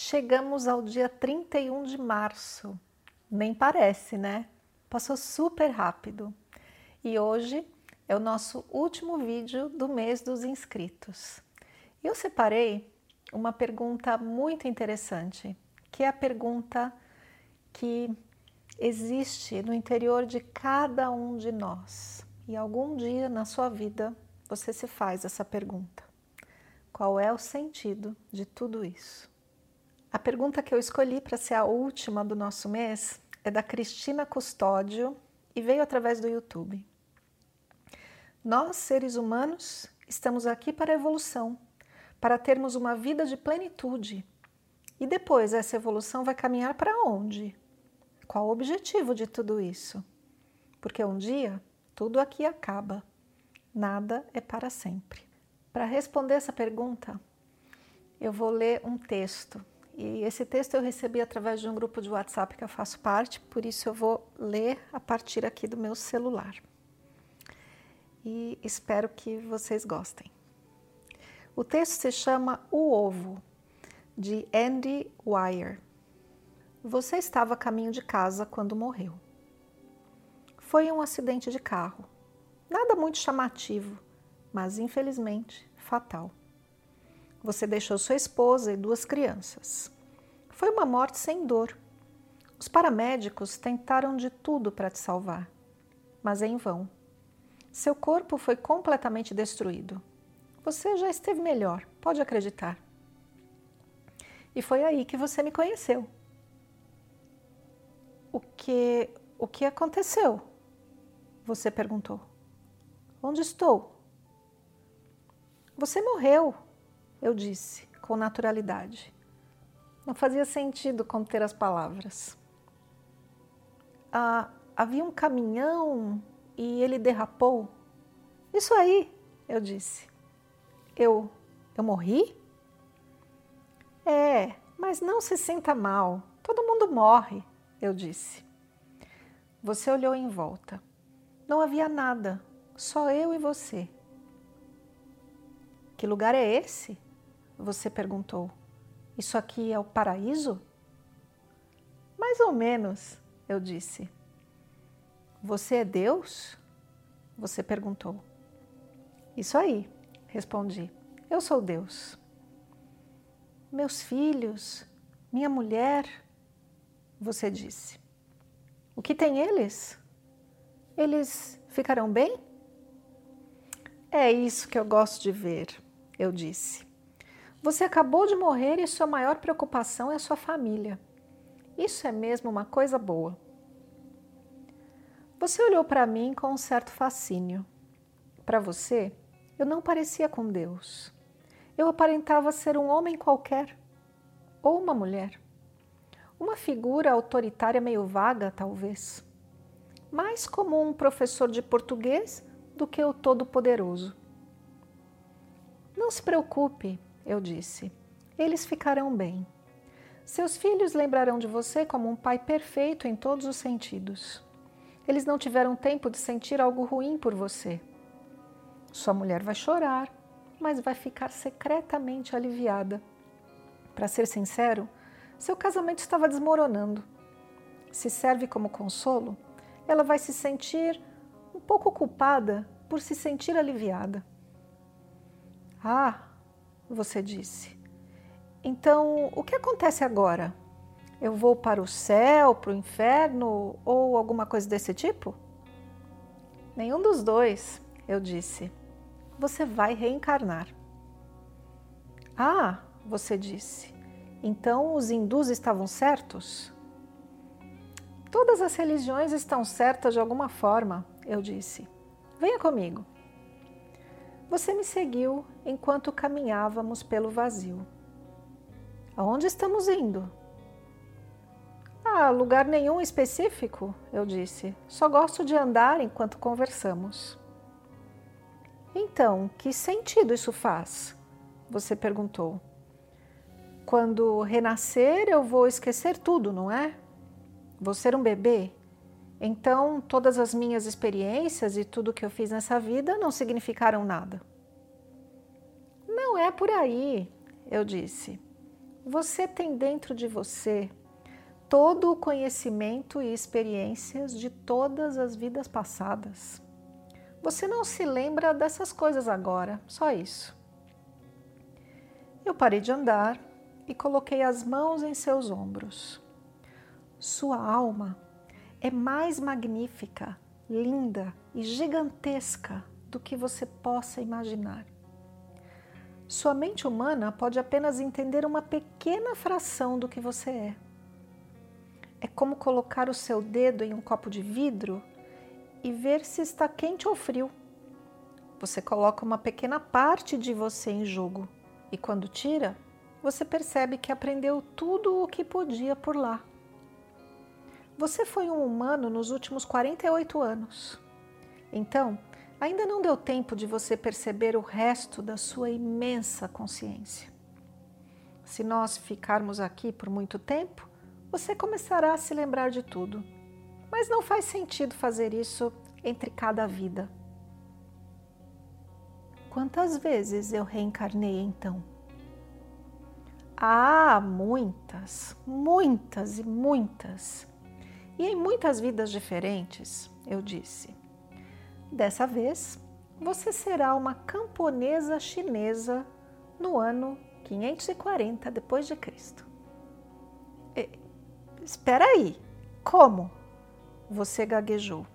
Chegamos ao dia 31 de março. Nem parece, né? Passou super rápido. E hoje é o nosso último vídeo do mês dos inscritos. Eu separei uma pergunta muito interessante, que é a pergunta que existe no interior de cada um de nós. E algum dia na sua vida você se faz essa pergunta: qual é o sentido de tudo isso? A pergunta que eu escolhi para ser a última do nosso mês é da Cristina Custódio e veio através do YouTube. Nós, seres humanos, estamos aqui para a evolução, para termos uma vida de plenitude. E depois essa evolução vai caminhar para onde? Qual o objetivo de tudo isso? Porque um dia tudo aqui acaba, nada é para sempre. Para responder essa pergunta, eu vou ler um texto e esse texto eu recebi através de um grupo de WhatsApp que eu faço parte, por isso eu vou ler a partir aqui do meu celular. E espero que vocês gostem. O texto se chama O Ovo, de Andy Weir. Você estava a caminho de casa quando morreu. Foi um acidente de carro. Nada muito chamativo, mas infelizmente fatal. Você deixou sua esposa e duas crianças. Foi uma morte sem dor. Os paramédicos tentaram de tudo para te salvar, mas em vão. Seu corpo foi completamente destruído. Você já esteve melhor, pode acreditar. E foi aí que você me conheceu. O que o que aconteceu? Você perguntou. Onde estou? Você morreu, eu disse com naturalidade. Não fazia sentido conter as palavras. Ah, havia um caminhão e ele derrapou. Isso aí, eu disse. Eu, eu morri? É, mas não se sinta mal. Todo mundo morre, eu disse. Você olhou em volta. Não havia nada, só eu e você. Que lugar é esse? Você perguntou. Isso aqui é o paraíso? Mais ou menos, eu disse. Você é Deus? Você perguntou. Isso aí, respondi. Eu sou Deus. Meus filhos, minha mulher, você disse. O que tem eles? Eles ficarão bem? É isso que eu gosto de ver, eu disse. Você acabou de morrer e sua maior preocupação é a sua família. Isso é mesmo uma coisa boa. Você olhou para mim com um certo fascínio. Para você, eu não parecia com Deus. Eu aparentava ser um homem qualquer ou uma mulher. Uma figura autoritária meio vaga, talvez. Mais como um professor de português do que o Todo-Poderoso. Não se preocupe, eu disse. Eles ficarão bem. Seus filhos lembrarão de você como um pai perfeito em todos os sentidos. Eles não tiveram tempo de sentir algo ruim por você. Sua mulher vai chorar, mas vai ficar secretamente aliviada. Para ser sincero, seu casamento estava desmoronando. Se serve como consolo, ela vai se sentir um pouco culpada por se sentir aliviada. Ah, você disse. Então, o que acontece agora? Eu vou para o céu, para o inferno ou alguma coisa desse tipo? Nenhum dos dois, eu disse. Você vai reencarnar. Ah, você disse. Então os hindus estavam certos? Todas as religiões estão certas de alguma forma, eu disse. Venha comigo. Você me seguiu enquanto caminhávamos pelo vazio. Aonde estamos indo? Ah, lugar nenhum específico, eu disse. Só gosto de andar enquanto conversamos. Então, que sentido isso faz? Você perguntou. Quando renascer, eu vou esquecer tudo, não é? Vou ser um bebê? Então, todas as minhas experiências e tudo que eu fiz nessa vida não significaram nada. Não é por aí, eu disse. Você tem dentro de você todo o conhecimento e experiências de todas as vidas passadas. Você não se lembra dessas coisas agora, só isso. Eu parei de andar e coloquei as mãos em seus ombros. Sua alma é mais magnífica, linda e gigantesca do que você possa imaginar. Sua mente humana pode apenas entender uma pequena fração do que você é. É como colocar o seu dedo em um copo de vidro e ver se está quente ou frio. Você coloca uma pequena parte de você em jogo e quando tira, você percebe que aprendeu tudo o que podia por lá. Você foi um humano nos últimos 48 anos. Então, ainda não deu tempo de você perceber o resto da sua imensa consciência. Se nós ficarmos aqui por muito tempo, você começará a se lembrar de tudo. Mas não faz sentido fazer isso entre cada vida. Quantas vezes eu reencarnei então? Ah, muitas, muitas e muitas e em muitas vidas diferentes, eu disse. Dessa vez, você será uma camponesa chinesa no ano 540 depois de Cristo. espera aí, como? Você gaguejou.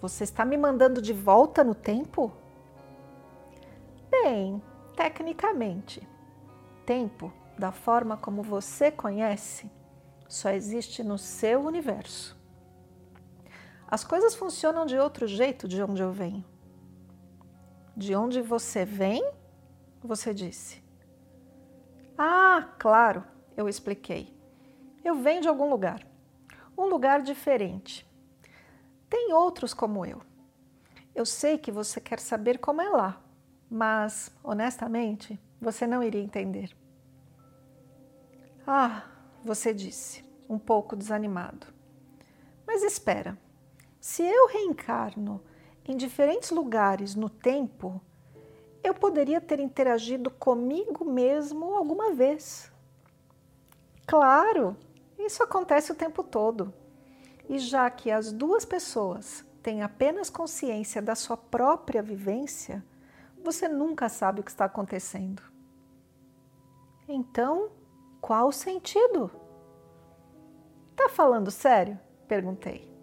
Você está me mandando de volta no tempo? Bem, tecnicamente, tempo, da forma como você conhece, só existe no seu universo. As coisas funcionam de outro jeito de onde eu venho. De onde você vem? Você disse. Ah, claro, eu expliquei. Eu venho de algum lugar. Um lugar diferente. Tem outros como eu. Eu sei que você quer saber como é lá, mas, honestamente, você não iria entender. Ah, você disse, um pouco desanimado. Mas espera, se eu reencarno em diferentes lugares no tempo, eu poderia ter interagido comigo mesmo alguma vez. Claro, isso acontece o tempo todo. E já que as duas pessoas têm apenas consciência da sua própria vivência, você nunca sabe o que está acontecendo. Então, qual o sentido? Tá falando sério? perguntei.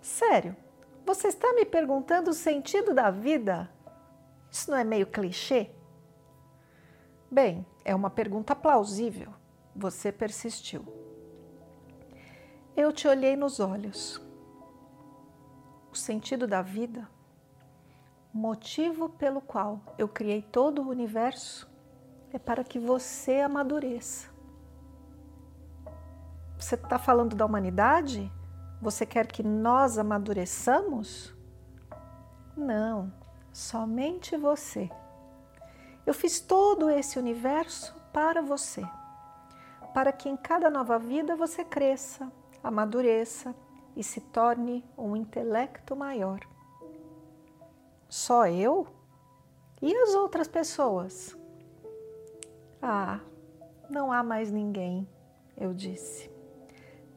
Sério? Você está me perguntando o sentido da vida? Isso não é meio clichê? Bem, é uma pergunta plausível. Você persistiu. Eu te olhei nos olhos. O sentido da vida, motivo pelo qual eu criei todo o universo, é para que você amadureça. Você está falando da humanidade? Você quer que nós amadureçamos? Não, somente você. Eu fiz todo esse universo para você, para que em cada nova vida você cresça, amadureça e se torne um intelecto maior. Só eu? E as outras pessoas? Ah, não há mais ninguém, eu disse.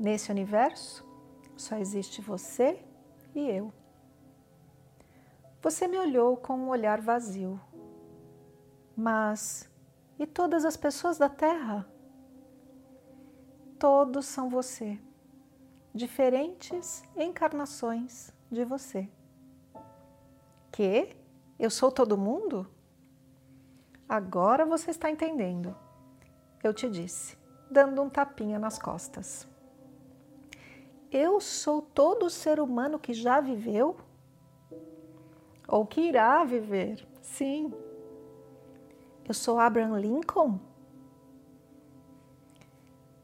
Nesse universo só existe você e eu. Você me olhou com um olhar vazio. Mas e todas as pessoas da Terra? Todos são você diferentes encarnações de você. Que? Eu sou todo mundo? Agora você está entendendo. Eu te disse, dando um tapinha nas costas. Eu sou todo ser humano que já viveu? Ou que irá viver? Sim. Eu sou Abraham Lincoln?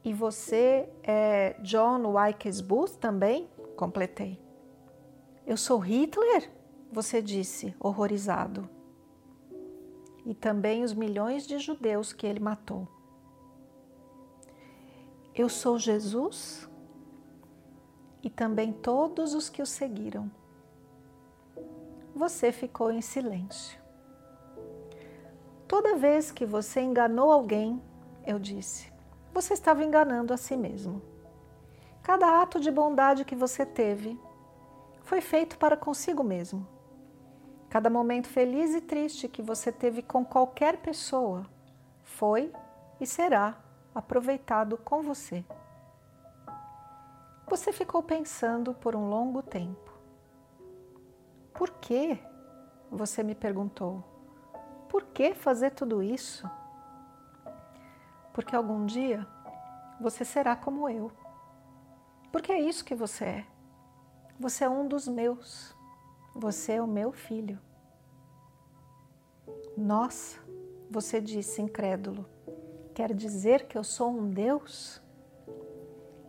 E você é John Wilkes Booth também? Completei. Eu sou Hitler? Você disse, horrorizado. E também os milhões de judeus que ele matou. Eu sou Jesus? E também todos os que o seguiram. Você ficou em silêncio. Toda vez que você enganou alguém, eu disse, você estava enganando a si mesmo. Cada ato de bondade que você teve foi feito para consigo mesmo. Cada momento feliz e triste que você teve com qualquer pessoa foi e será aproveitado com você. Você ficou pensando por um longo tempo. Por que? Você me perguntou. Por que fazer tudo isso? Porque algum dia você será como eu. Porque é isso que você é. Você é um dos meus. Você é o meu filho. Nossa, você disse incrédulo. Quer dizer que eu sou um Deus?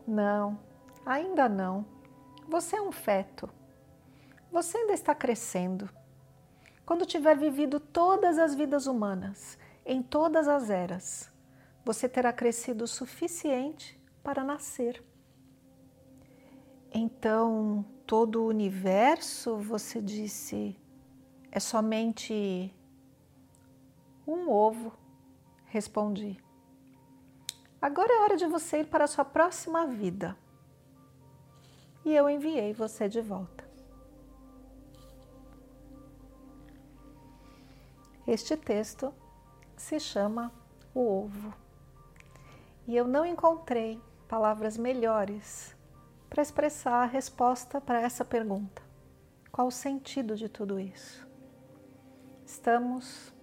Não, ainda não. Você é um feto. Você ainda está crescendo. Quando tiver vivido todas as vidas humanas, em todas as eras, você terá crescido o suficiente para nascer. Então, todo o universo, você disse, é somente um ovo, respondi. Agora é hora de você ir para a sua próxima vida. E eu enviei você de volta. Este texto se chama O Ovo. E eu não encontrei palavras melhores para expressar a resposta para essa pergunta. Qual o sentido de tudo isso? Estamos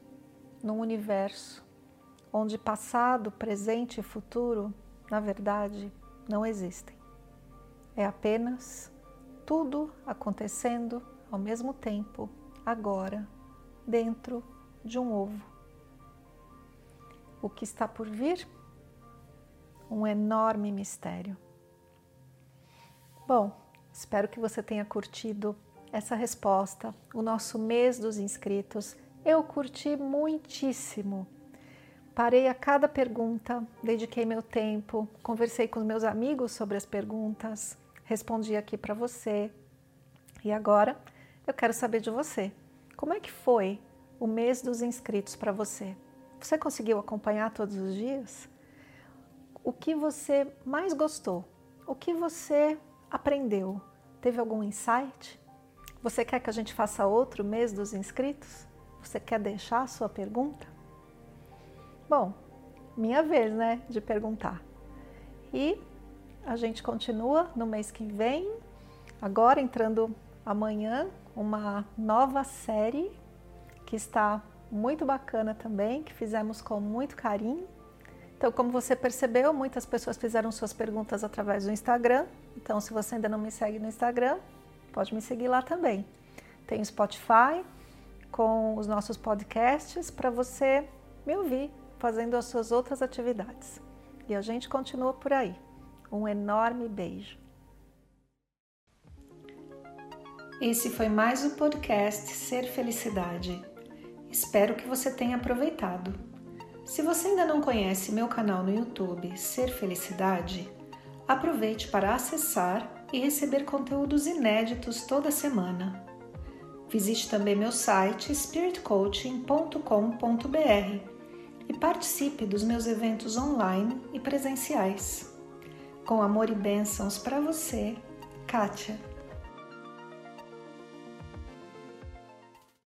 num universo onde passado, presente e futuro, na verdade, não existem. É apenas tudo acontecendo ao mesmo tempo, agora, dentro de um ovo. O que está por vir? Um enorme mistério. Bom, espero que você tenha curtido essa resposta, o nosso mês dos inscritos. Eu curti muitíssimo. Parei a cada pergunta, dediquei meu tempo, conversei com meus amigos sobre as perguntas, respondi aqui para você. E agora eu quero saber de você. Como é que foi o mês dos inscritos para você. Você conseguiu acompanhar todos os dias? O que você mais gostou? O que você aprendeu? Teve algum insight? Você quer que a gente faça outro mês dos inscritos? Você quer deixar a sua pergunta? Bom, minha vez, né, de perguntar. E a gente continua no mês que vem, agora entrando amanhã, uma nova série que está muito bacana também, que fizemos com muito carinho. Então, como você percebeu, muitas pessoas fizeram suas perguntas através do Instagram. Então, se você ainda não me segue no Instagram, pode me seguir lá também. Tem o Spotify com os nossos podcasts para você me ouvir fazendo as suas outras atividades. E a gente continua por aí. Um enorme beijo. Esse foi mais o podcast Ser Felicidade. Espero que você tenha aproveitado. Se você ainda não conhece meu canal no YouTube Ser Felicidade, aproveite para acessar e receber conteúdos inéditos toda semana. Visite também meu site spiritcoaching.com.br e participe dos meus eventos online e presenciais. Com amor e bênçãos para você, Kátia.